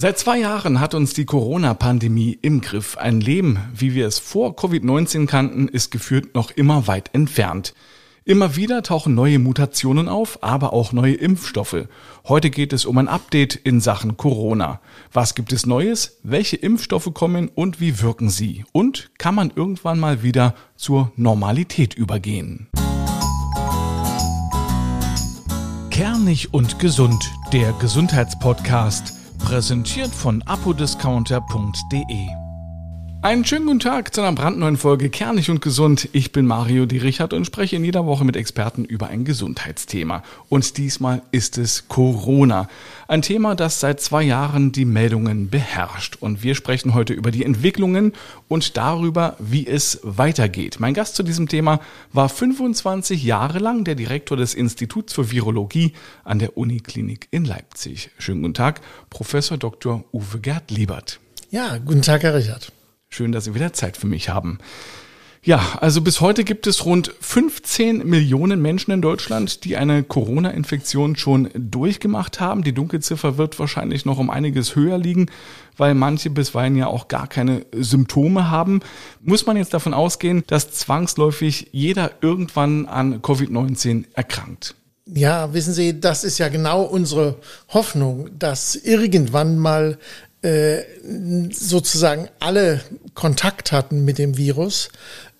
Seit zwei Jahren hat uns die Corona-Pandemie im Griff. Ein Leben, wie wir es vor Covid-19 kannten, ist geführt noch immer weit entfernt. Immer wieder tauchen neue Mutationen auf, aber auch neue Impfstoffe. Heute geht es um ein Update in Sachen Corona. Was gibt es Neues? Welche Impfstoffe kommen und wie wirken sie? Und kann man irgendwann mal wieder zur Normalität übergehen? Kernig und gesund, der Gesundheitspodcast Präsentiert von apodiscounter.de. Einen schönen guten Tag zu einer brandneuen Folge Kernig und Gesund. Ich bin Mario D. Richard und spreche in jeder Woche mit Experten über ein Gesundheitsthema. Und diesmal ist es Corona. Ein Thema, das seit zwei Jahren die Meldungen beherrscht. Und wir sprechen heute über die Entwicklungen und darüber, wie es weitergeht. Mein Gast zu diesem Thema war 25 Jahre lang der Direktor des Instituts für Virologie an der Uniklinik in Leipzig. Schönen guten Tag, Professor Dr. Uwe Gerd Liebert. Ja, guten Tag, Herr Richard. Schön, dass Sie wieder Zeit für mich haben. Ja, also bis heute gibt es rund 15 Millionen Menschen in Deutschland, die eine Corona-Infektion schon durchgemacht haben. Die Dunkelziffer wird wahrscheinlich noch um einiges höher liegen, weil manche bisweilen ja auch gar keine Symptome haben. Muss man jetzt davon ausgehen, dass zwangsläufig jeder irgendwann an Covid-19 erkrankt? Ja, wissen Sie, das ist ja genau unsere Hoffnung, dass irgendwann mal äh, sozusagen alle Kontakt hatten mit dem Virus,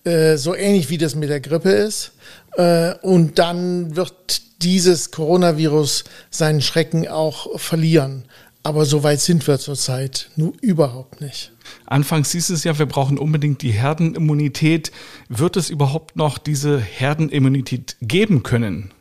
äh, so ähnlich wie das mit der Grippe ist. Äh, und dann wird dieses Coronavirus seinen Schrecken auch verlieren. Aber so weit sind wir zurzeit nur überhaupt nicht. Anfangs hieß es ja, wir brauchen unbedingt die Herdenimmunität. Wird es überhaupt noch diese Herdenimmunität geben können?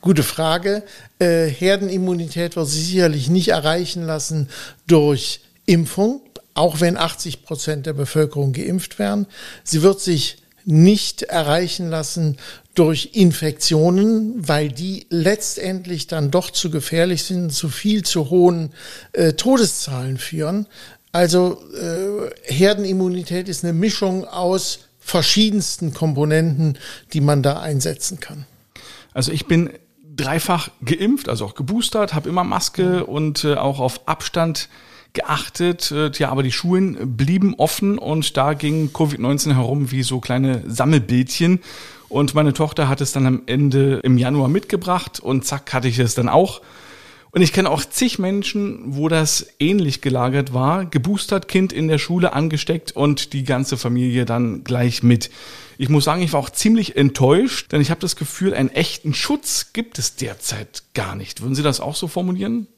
Gute Frage. Äh, Herdenimmunität wird sich sicherlich nicht erreichen lassen durch Impfung, auch wenn 80 Prozent der Bevölkerung geimpft werden. Sie wird sich nicht erreichen lassen durch Infektionen, weil die letztendlich dann doch zu gefährlich sind, zu viel zu hohen äh, Todeszahlen führen. Also äh, Herdenimmunität ist eine Mischung aus verschiedensten Komponenten, die man da einsetzen kann. Also ich bin dreifach geimpft, also auch geboostert, habe immer Maske und äh, auch auf Abstand geachtet. Äh, ja, aber die Schulen blieben offen und da ging Covid-19 herum wie so kleine Sammelbildchen. Und meine Tochter hat es dann am Ende im Januar mitgebracht und zack hatte ich es dann auch. Und ich kenne auch zig Menschen, wo das ähnlich gelagert war. Geboostert, Kind in der Schule angesteckt und die ganze Familie dann gleich mit. Ich muss sagen, ich war auch ziemlich enttäuscht, denn ich habe das Gefühl, einen echten Schutz gibt es derzeit gar nicht. Würden Sie das auch so formulieren?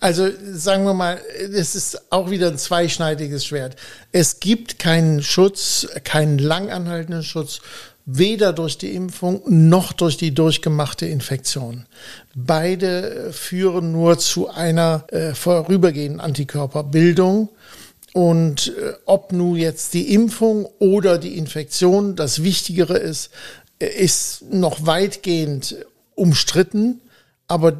Also sagen wir mal, es ist auch wieder ein zweischneidiges Schwert. Es gibt keinen Schutz, keinen langanhaltenden Schutz weder durch die Impfung noch durch die durchgemachte Infektion. Beide führen nur zu einer äh, vorübergehenden Antikörperbildung. Und äh, ob nun jetzt die Impfung oder die Infektion das Wichtigere ist, äh, ist noch weitgehend umstritten. Aber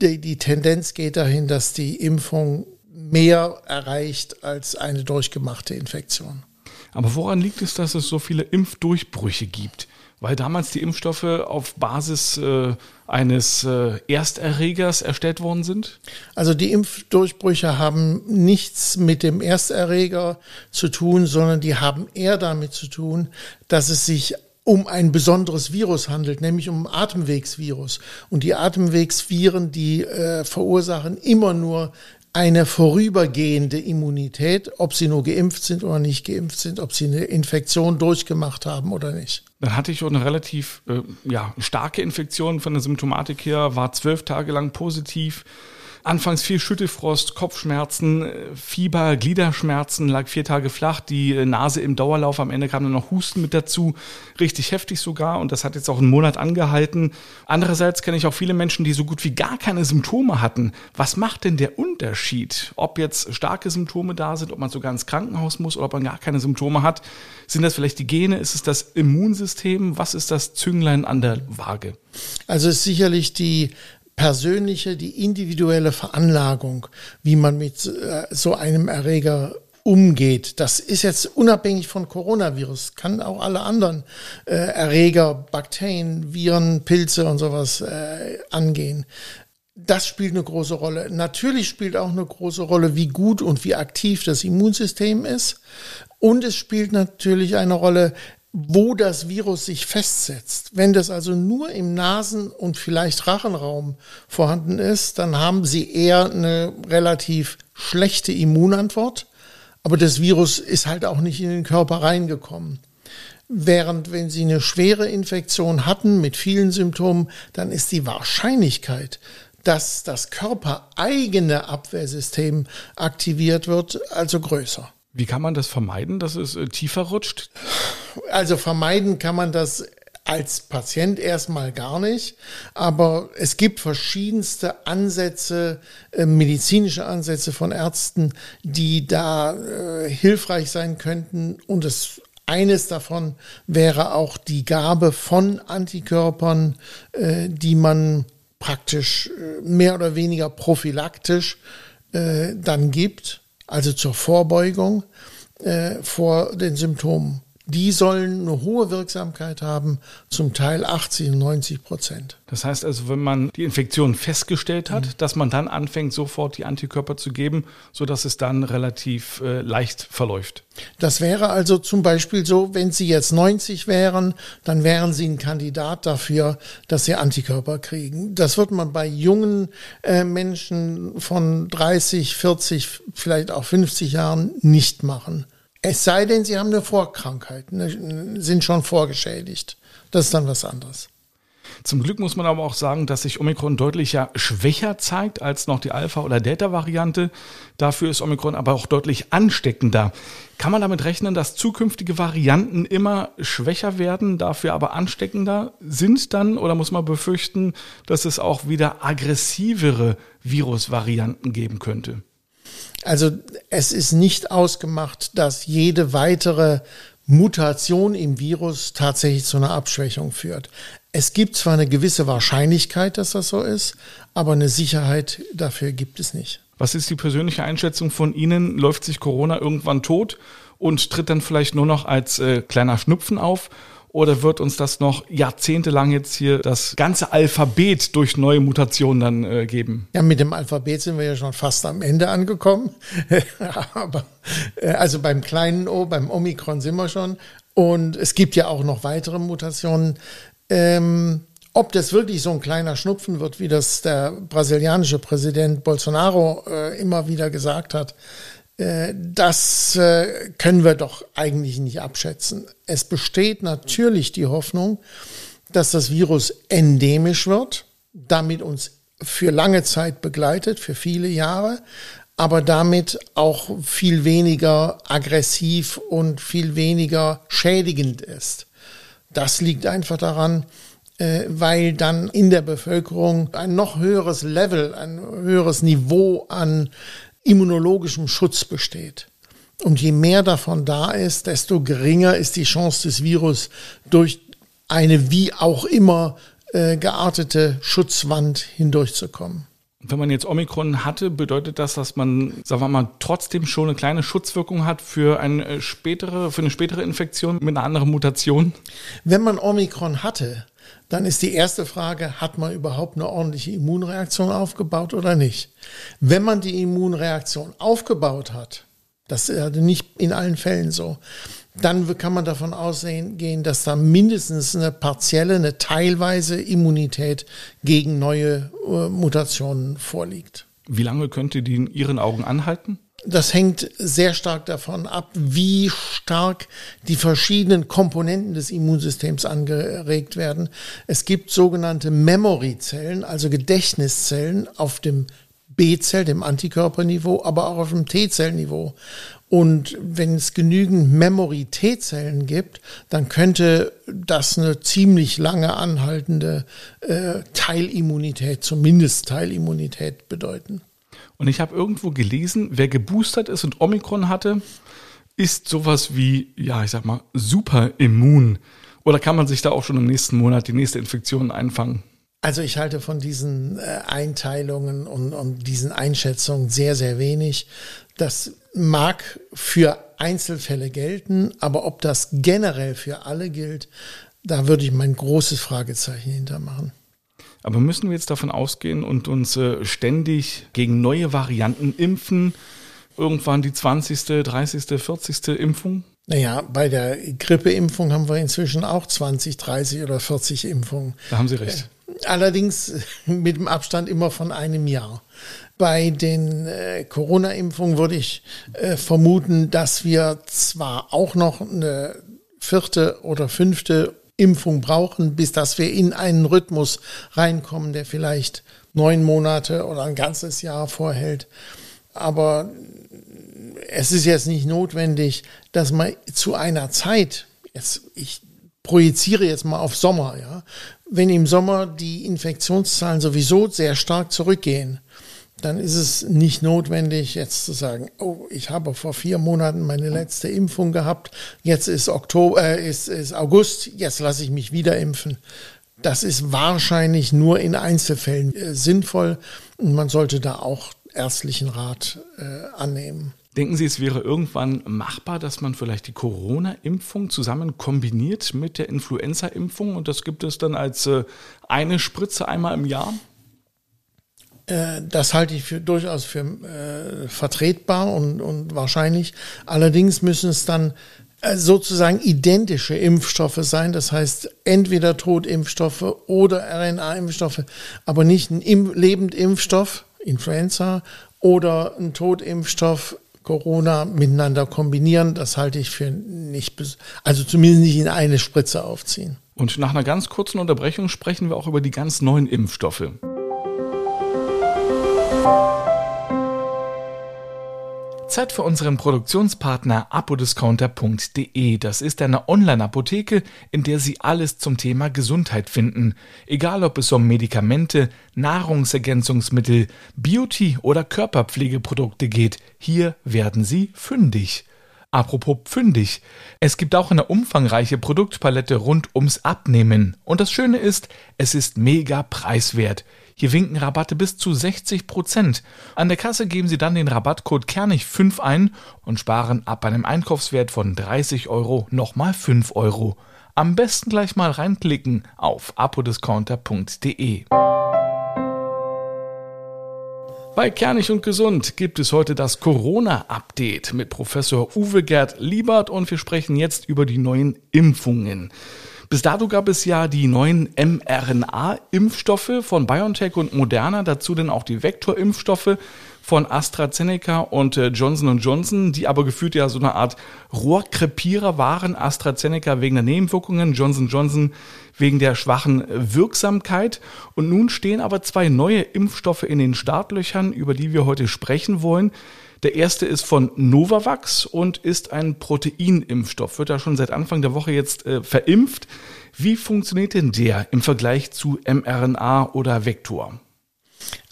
die, die Tendenz geht dahin, dass die Impfung mehr erreicht als eine durchgemachte Infektion. Aber woran liegt es, dass es so viele Impfdurchbrüche gibt? Weil damals die Impfstoffe auf Basis äh, eines äh, Ersterregers erstellt worden sind? Also die Impfdurchbrüche haben nichts mit dem Ersterreger zu tun, sondern die haben eher damit zu tun, dass es sich um ein besonderes Virus handelt, nämlich um Atemwegsvirus. Und die Atemwegsviren, die äh, verursachen immer nur eine vorübergehende Immunität, ob sie nur geimpft sind oder nicht geimpft sind, ob sie eine Infektion durchgemacht haben oder nicht. Dann hatte ich auch eine relativ äh, ja, starke Infektion von der Symptomatik her, war zwölf Tage lang positiv, Anfangs viel Schüttelfrost, Kopfschmerzen, äh, Fieber, Gliederschmerzen, lag vier Tage flach, die äh, Nase im Dauerlauf, am Ende kam dann noch Husten mit dazu, richtig heftig sogar und das hat jetzt auch einen Monat angehalten. Andererseits kenne ich auch viele Menschen, die so gut wie gar keine Symptome hatten. Was macht denn der Unterschied, ob jetzt starke Symptome da sind, ob man sogar ins Krankenhaus muss oder ob man gar keine Symptome hat? Sind das vielleicht die Gene? Ist es das Immunsystem? Was ist das Zünglein an der Waage? Also ist sicherlich die persönliche, die individuelle Veranlagung, wie man mit äh, so einem Erreger umgeht. Das ist jetzt unabhängig von Coronavirus, kann auch alle anderen äh, Erreger, Bakterien, Viren, Pilze und sowas äh, angehen. Das spielt eine große Rolle. Natürlich spielt auch eine große Rolle, wie gut und wie aktiv das Immunsystem ist. Und es spielt natürlich eine Rolle, wo das Virus sich festsetzt. Wenn das also nur im Nasen- und vielleicht Rachenraum vorhanden ist, dann haben Sie eher eine relativ schlechte Immunantwort. Aber das Virus ist halt auch nicht in den Körper reingekommen. Während wenn Sie eine schwere Infektion hatten mit vielen Symptomen, dann ist die Wahrscheinlichkeit, dass das körpereigene Abwehrsystem aktiviert wird, also größer. Wie kann man das vermeiden, dass es äh, tiefer rutscht? Also vermeiden kann man das als Patient erstmal gar nicht, aber es gibt verschiedenste Ansätze, äh, medizinische Ansätze von Ärzten, die da äh, hilfreich sein könnten und es eines davon wäre auch die Gabe von Antikörpern, äh, die man praktisch äh, mehr oder weniger prophylaktisch dann gibt, also zur Vorbeugung äh, vor den Symptomen die sollen eine hohe Wirksamkeit haben, zum Teil 80 und 90 Prozent. Das heißt also, wenn man die Infektion festgestellt hat, mhm. dass man dann anfängt, sofort die Antikörper zu geben, sodass es dann relativ äh, leicht verläuft. Das wäre also zum Beispiel so, wenn Sie jetzt 90 wären, dann wären Sie ein Kandidat dafür, dass Sie Antikörper kriegen. Das wird man bei jungen äh, Menschen von 30, 40, vielleicht auch 50 Jahren nicht machen. Es sei denn, sie haben eine Vorkrankheit, ne, sind schon vorgeschädigt. Das ist dann was anderes. Zum Glück muss man aber auch sagen, dass sich Omikron deutlich schwächer zeigt als noch die Alpha- oder Delta-Variante. Dafür ist Omikron aber auch deutlich ansteckender. Kann man damit rechnen, dass zukünftige Varianten immer schwächer werden, dafür aber ansteckender sind dann? Oder muss man befürchten, dass es auch wieder aggressivere Virusvarianten geben könnte? Also es ist nicht ausgemacht, dass jede weitere Mutation im Virus tatsächlich zu einer Abschwächung führt. Es gibt zwar eine gewisse Wahrscheinlichkeit, dass das so ist, aber eine Sicherheit dafür gibt es nicht. Was ist die persönliche Einschätzung von Ihnen? Läuft sich Corona irgendwann tot und tritt dann vielleicht nur noch als äh, kleiner Schnupfen auf? Oder wird uns das noch jahrzehntelang jetzt hier das ganze Alphabet durch neue Mutationen dann äh, geben? Ja, mit dem Alphabet sind wir ja schon fast am Ende angekommen. Aber äh, also beim kleinen O, beim Omikron sind wir schon. Und es gibt ja auch noch weitere Mutationen. Ähm, ob das wirklich so ein kleiner Schnupfen wird, wie das der brasilianische Präsident Bolsonaro äh, immer wieder gesagt hat, das äh, können wir doch eigentlich nicht abschätzen. Es besteht natürlich die Hoffnung, dass das Virus endemisch wird, damit uns für lange Zeit begleitet, für viele Jahre, aber damit auch viel weniger aggressiv und viel weniger schädigend ist. Das liegt einfach daran, äh, weil dann in der Bevölkerung ein noch höheres Level, ein höheres Niveau an immunologischem Schutz besteht. Und je mehr davon da ist, desto geringer ist die Chance des Virus durch eine wie auch immer äh, geartete Schutzwand hindurchzukommen. Wenn man jetzt Omikron hatte, bedeutet das, dass man, sagen wir mal, trotzdem schon eine kleine Schutzwirkung hat für eine äh, spätere, für eine spätere Infektion mit einer anderen Mutation? Wenn man Omikron hatte, dann ist die erste Frage, hat man überhaupt eine ordentliche Immunreaktion aufgebaut oder nicht? Wenn man die Immunreaktion aufgebaut hat, das ist nicht in allen Fällen so, dann kann man davon ausgehen, dass da mindestens eine partielle, eine teilweise Immunität gegen neue äh, Mutationen vorliegt. Wie lange könnte die in Ihren Augen anhalten? Das hängt sehr stark davon ab, wie stark die verschiedenen Komponenten des Immunsystems angeregt werden. Es gibt sogenannte Memory-Zellen, also Gedächtniszellen auf dem B-Zell, dem Antikörperniveau, aber auch auf dem T-Zellniveau. Und wenn es genügend Memory-T-Zellen gibt, dann könnte das eine ziemlich lange anhaltende äh, Teilimmunität, zumindest Teilimmunität bedeuten. Und ich habe irgendwo gelesen, wer geboostert ist und Omikron hatte, ist sowas wie, ja, ich sag mal, super immun. Oder kann man sich da auch schon im nächsten Monat die nächste Infektion einfangen? Also ich halte von diesen äh, Einteilungen und, und diesen Einschätzungen sehr, sehr wenig. Das mag für Einzelfälle gelten, aber ob das generell für alle gilt, da würde ich mein großes Fragezeichen hintermachen. Aber müssen wir jetzt davon ausgehen und uns äh, ständig gegen neue Varianten impfen? Irgendwann die 20., 30., 40. Impfung? Naja, bei der Grippeimpfung haben wir inzwischen auch 20, 30 oder 40 Impfungen. Da haben Sie recht. Äh, allerdings mit dem Abstand immer von einem Jahr. Bei den äh, Corona-Impfungen würde ich äh, vermuten, dass wir zwar auch noch eine vierte oder fünfte Impfung brauchen, bis dass wir in einen Rhythmus reinkommen, der vielleicht neun Monate oder ein ganzes Jahr vorhält. Aber es ist jetzt nicht notwendig, dass man zu einer Zeit, jetzt, ich projiziere jetzt mal auf Sommer, ja, wenn im Sommer die Infektionszahlen sowieso sehr stark zurückgehen, dann ist es nicht notwendig, jetzt zu sagen, oh, ich habe vor vier Monaten meine letzte Impfung gehabt, jetzt ist Oktober, äh, ist, ist August, jetzt lasse ich mich wieder impfen. Das ist wahrscheinlich nur in Einzelfällen äh, sinnvoll und man sollte da auch ärztlichen Rat äh, annehmen. Denken Sie, es wäre irgendwann machbar, dass man vielleicht die Corona-Impfung zusammen kombiniert mit der Influenza-Impfung und das gibt es dann als äh, eine Spritze einmal im Jahr? Äh, das halte ich für, durchaus für äh, vertretbar und, und wahrscheinlich. Allerdings müssen es dann äh, sozusagen identische Impfstoffe sein. Das heißt, entweder Totimpfstoffe oder RNA-Impfstoffe, aber nicht ein Im Lebendimpfstoff, Influenza, oder ein Totimpfstoff, Corona, miteinander kombinieren. Das halte ich für nicht, also zumindest nicht in eine Spritze aufziehen. Und nach einer ganz kurzen Unterbrechung sprechen wir auch über die ganz neuen Impfstoffe. Zeit für unseren Produktionspartner apodiscounter.de. Das ist eine Online-Apotheke, in der Sie alles zum Thema Gesundheit finden. Egal ob es um Medikamente, Nahrungsergänzungsmittel, Beauty oder Körperpflegeprodukte geht, hier werden Sie fündig. Apropos fündig. Es gibt auch eine umfangreiche Produktpalette rund ums Abnehmen. Und das Schöne ist, es ist mega preiswert. Hier winken Rabatte bis zu 60 Prozent. An der Kasse geben Sie dann den Rabattcode Kernig5 ein und sparen ab einem Einkaufswert von 30 Euro nochmal 5 Euro. Am besten gleich mal reinklicken auf apodiscounter.de. Bei Kernig und Gesund gibt es heute das Corona-Update mit Professor Uwe Gerd Liebert und wir sprechen jetzt über die neuen Impfungen. Bis dato gab es ja die neuen mRNA-Impfstoffe von BioNTech und Moderna, dazu dann auch die Vektorimpfstoffe von AstraZeneca und äh, Johnson Johnson, die aber gefühlt ja so eine Art Rohrkrepierer waren. AstraZeneca wegen der Nebenwirkungen, Johnson Johnson wegen der schwachen Wirksamkeit. Und nun stehen aber zwei neue Impfstoffe in den Startlöchern, über die wir heute sprechen wollen. Der erste ist von Novavax und ist ein Proteinimpfstoff, wird da schon seit Anfang der Woche jetzt äh, verimpft. Wie funktioniert denn der im Vergleich zu mRNA oder Vektor?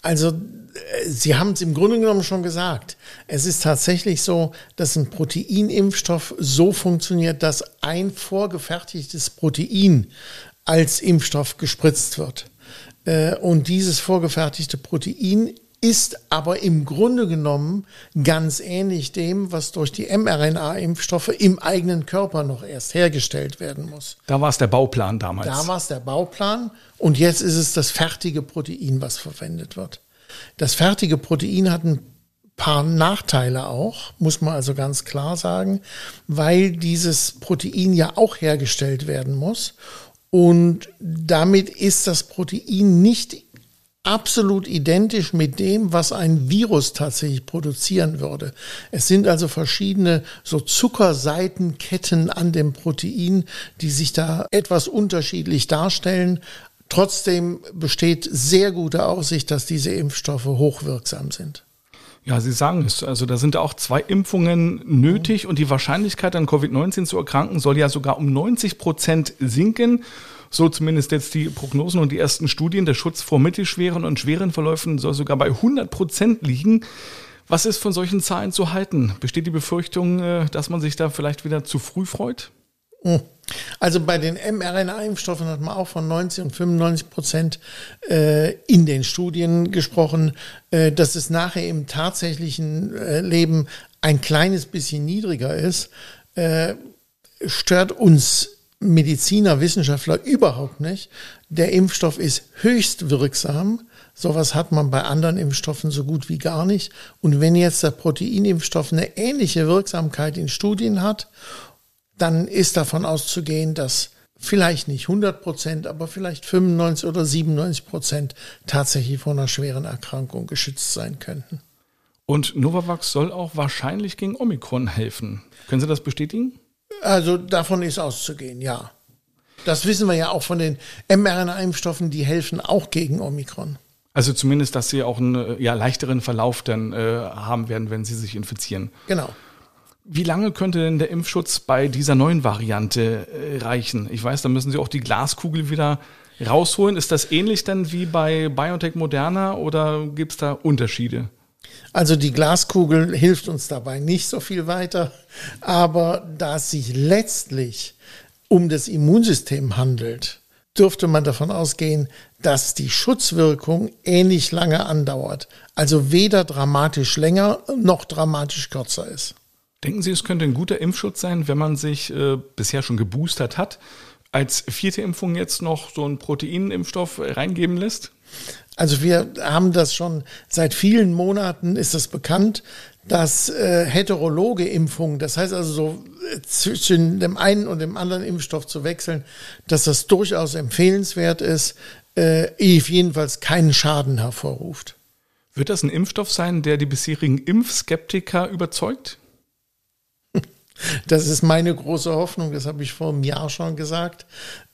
Also, äh, Sie haben es im Grunde genommen schon gesagt. Es ist tatsächlich so, dass ein Proteinimpfstoff so funktioniert, dass ein vorgefertigtes Protein als Impfstoff gespritzt wird. Äh, und dieses vorgefertigte Protein ist aber im Grunde genommen ganz ähnlich dem, was durch die mRNA-Impfstoffe im eigenen Körper noch erst hergestellt werden muss. Da war es der Bauplan damals. Da war es der Bauplan und jetzt ist es das fertige Protein, was verwendet wird. Das fertige Protein hat ein paar Nachteile auch, muss man also ganz klar sagen, weil dieses Protein ja auch hergestellt werden muss. Und damit ist das Protein nicht absolut identisch mit dem, was ein Virus tatsächlich produzieren würde. Es sind also verschiedene so Zuckerseitenketten an dem Protein, die sich da etwas unterschiedlich darstellen. Trotzdem besteht sehr gute Aussicht, dass diese Impfstoffe hochwirksam sind. Ja, Sie sagen es. Also da sind auch zwei Impfungen nötig und die Wahrscheinlichkeit an Covid-19 zu erkranken soll ja sogar um 90 Prozent sinken. So zumindest jetzt die Prognosen und die ersten Studien. Der Schutz vor mittelschweren und schweren Verläufen soll sogar bei 100 Prozent liegen. Was ist von solchen Zahlen zu halten? Besteht die Befürchtung, äh, dass man sich da vielleicht wieder zu früh freut? Also bei den mRNA-Impfstoffen hat man auch von 90 und 95 Prozent äh, in den Studien gesprochen, äh, dass es nachher im tatsächlichen äh, Leben ein kleines bisschen niedriger ist, äh, stört uns Mediziner, Wissenschaftler überhaupt nicht. Der Impfstoff ist höchst wirksam. Sowas hat man bei anderen Impfstoffen so gut wie gar nicht. Und wenn jetzt der Proteinimpfstoff eine ähnliche Wirksamkeit in Studien hat, dann ist davon auszugehen, dass vielleicht nicht 100 Prozent, aber vielleicht 95 oder 97 Prozent tatsächlich vor einer schweren Erkrankung geschützt sein könnten. Und Novavax soll auch wahrscheinlich gegen Omikron helfen. Können Sie das bestätigen? Also davon ist auszugehen, ja. Das wissen wir ja auch von den mRNA-Impfstoffen, die helfen auch gegen Omikron. Also zumindest, dass sie auch einen ja, leichteren Verlauf dann äh, haben werden, wenn sie sich infizieren. Genau. Wie lange könnte denn der Impfschutz bei dieser neuen Variante äh, reichen? Ich weiß, da müssen Sie auch die Glaskugel wieder rausholen. Ist das ähnlich dann wie bei BioNTech Moderna oder gibt es da Unterschiede? Also die Glaskugel hilft uns dabei nicht so viel weiter, aber da es sich letztlich um das Immunsystem handelt, dürfte man davon ausgehen, dass die Schutzwirkung ähnlich lange andauert. Also weder dramatisch länger noch dramatisch kürzer ist. Denken Sie, es könnte ein guter Impfschutz sein, wenn man sich äh, bisher schon geboostert hat, als vierte Impfung jetzt noch so einen Proteinimpfstoff reingeben lässt? Also wir haben das schon seit vielen Monaten ist es bekannt, dass äh, heterologe Impfungen, das heißt also so äh, zwischen dem einen und dem anderen Impfstoff zu wechseln, dass das durchaus empfehlenswert ist, äh, jedenfalls keinen Schaden hervorruft. Wird das ein Impfstoff sein, der die bisherigen Impfskeptiker überzeugt? Das ist meine große Hoffnung, das habe ich vor einem Jahr schon gesagt,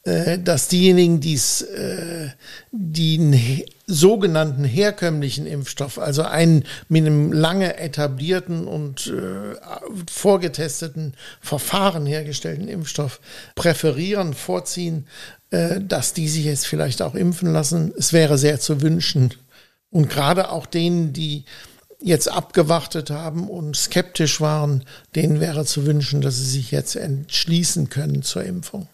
äh, dass diejenigen, die's, äh, die einen sogenannten herkömmlichen Impfstoff, also einen mit einem lange etablierten und äh, vorgetesteten Verfahren hergestellten Impfstoff präferieren, vorziehen, dass die sich jetzt vielleicht auch impfen lassen. Es wäre sehr zu wünschen. Und gerade auch denen, die jetzt abgewartet haben und skeptisch waren, denen wäre zu wünschen, dass sie sich jetzt entschließen können zur Impfung.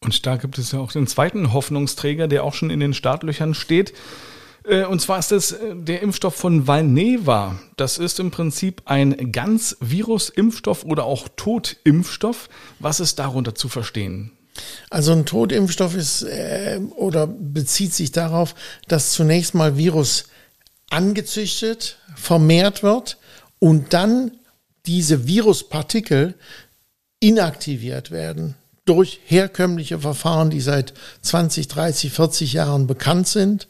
Und da gibt es ja auch den zweiten Hoffnungsträger, der auch schon in den Startlöchern steht. Äh, und zwar ist es äh, der Impfstoff von Valneva. Das ist im Prinzip ein ganz Virus-Impfstoff oder auch Totimpfstoff. Was ist darunter zu verstehen? Also ein Totimpfstoff ist äh, oder bezieht sich darauf, dass zunächst mal Virus angezüchtet, vermehrt wird und dann diese Viruspartikel inaktiviert werden durch herkömmliche Verfahren, die seit 20, 30, 40 Jahren bekannt sind.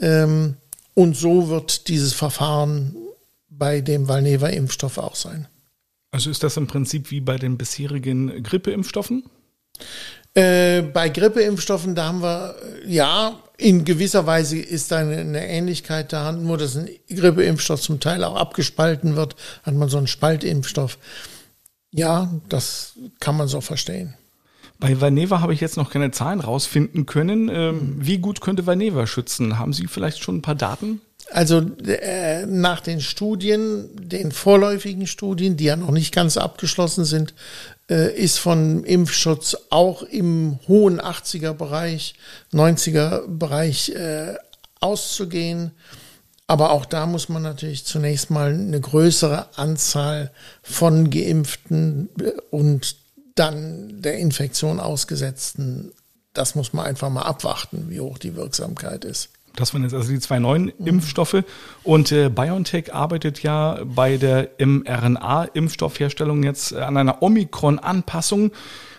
Ähm, und so wird dieses Verfahren bei dem Valneva-Impfstoff auch sein. Also ist das im Prinzip wie bei den bisherigen Grippeimpfstoffen? Äh, bei Grippeimpfstoffen, da haben wir, ja, in gewisser Weise ist da eine, Ähnlichkeit da, nur dass ein Grippeimpfstoff zum Teil auch abgespalten wird, hat man so einen Spaltimpfstoff. Ja, das kann man so verstehen. Bei Vaneva habe ich jetzt noch keine Zahlen rausfinden können. Ähm, wie gut könnte Vaneva schützen? Haben Sie vielleicht schon ein paar Daten? Also äh, nach den Studien, den vorläufigen Studien, die ja noch nicht ganz abgeschlossen sind, ist von Impfschutz auch im hohen 80er Bereich, 90er Bereich äh, auszugehen. Aber auch da muss man natürlich zunächst mal eine größere Anzahl von Geimpften äh, und dann der Infektion ausgesetzten, das muss man einfach mal abwarten, wie hoch die Wirksamkeit ist. Das waren jetzt also die zwei neuen mhm. Impfstoffe. Und äh, BioNTech arbeitet ja bei der mRNA-Impfstoffherstellung jetzt äh, an einer Omikron-Anpassung.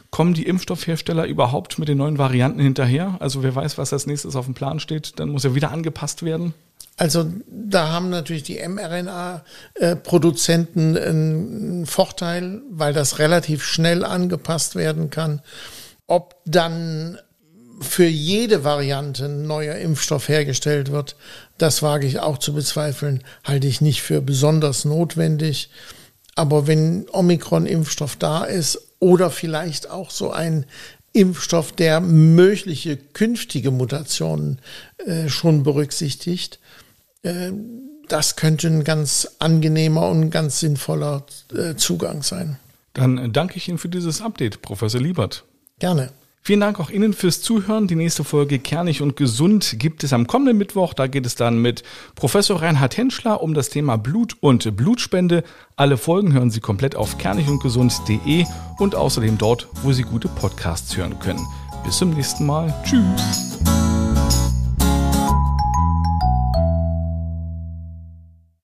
Kommen die Impfstoffhersteller überhaupt mit den neuen Varianten hinterher? Also wer weiß, was als nächstes auf dem Plan steht, dann muss er wieder angepasst werden. Also da haben natürlich die mRNA-Produzenten einen Vorteil, weil das relativ schnell angepasst werden kann. Ob dann für jede Variante ein neuer Impfstoff hergestellt wird, das wage ich auch zu bezweifeln, halte ich nicht für besonders notwendig. Aber wenn Omikron-Impfstoff da ist oder vielleicht auch so ein Impfstoff, der mögliche künftige Mutationen äh, schon berücksichtigt, äh, das könnte ein ganz angenehmer und ganz sinnvoller äh, Zugang sein. Dann danke ich Ihnen für dieses Update, Professor Liebert. Gerne. Vielen Dank auch Ihnen fürs Zuhören. Die nächste Folge Kernig und Gesund gibt es am kommenden Mittwoch. Da geht es dann mit Professor Reinhard Henschler um das Thema Blut und Blutspende. Alle Folgen hören Sie komplett auf kernigundgesund.de und außerdem dort, wo Sie gute Podcasts hören können. Bis zum nächsten Mal. Tschüss.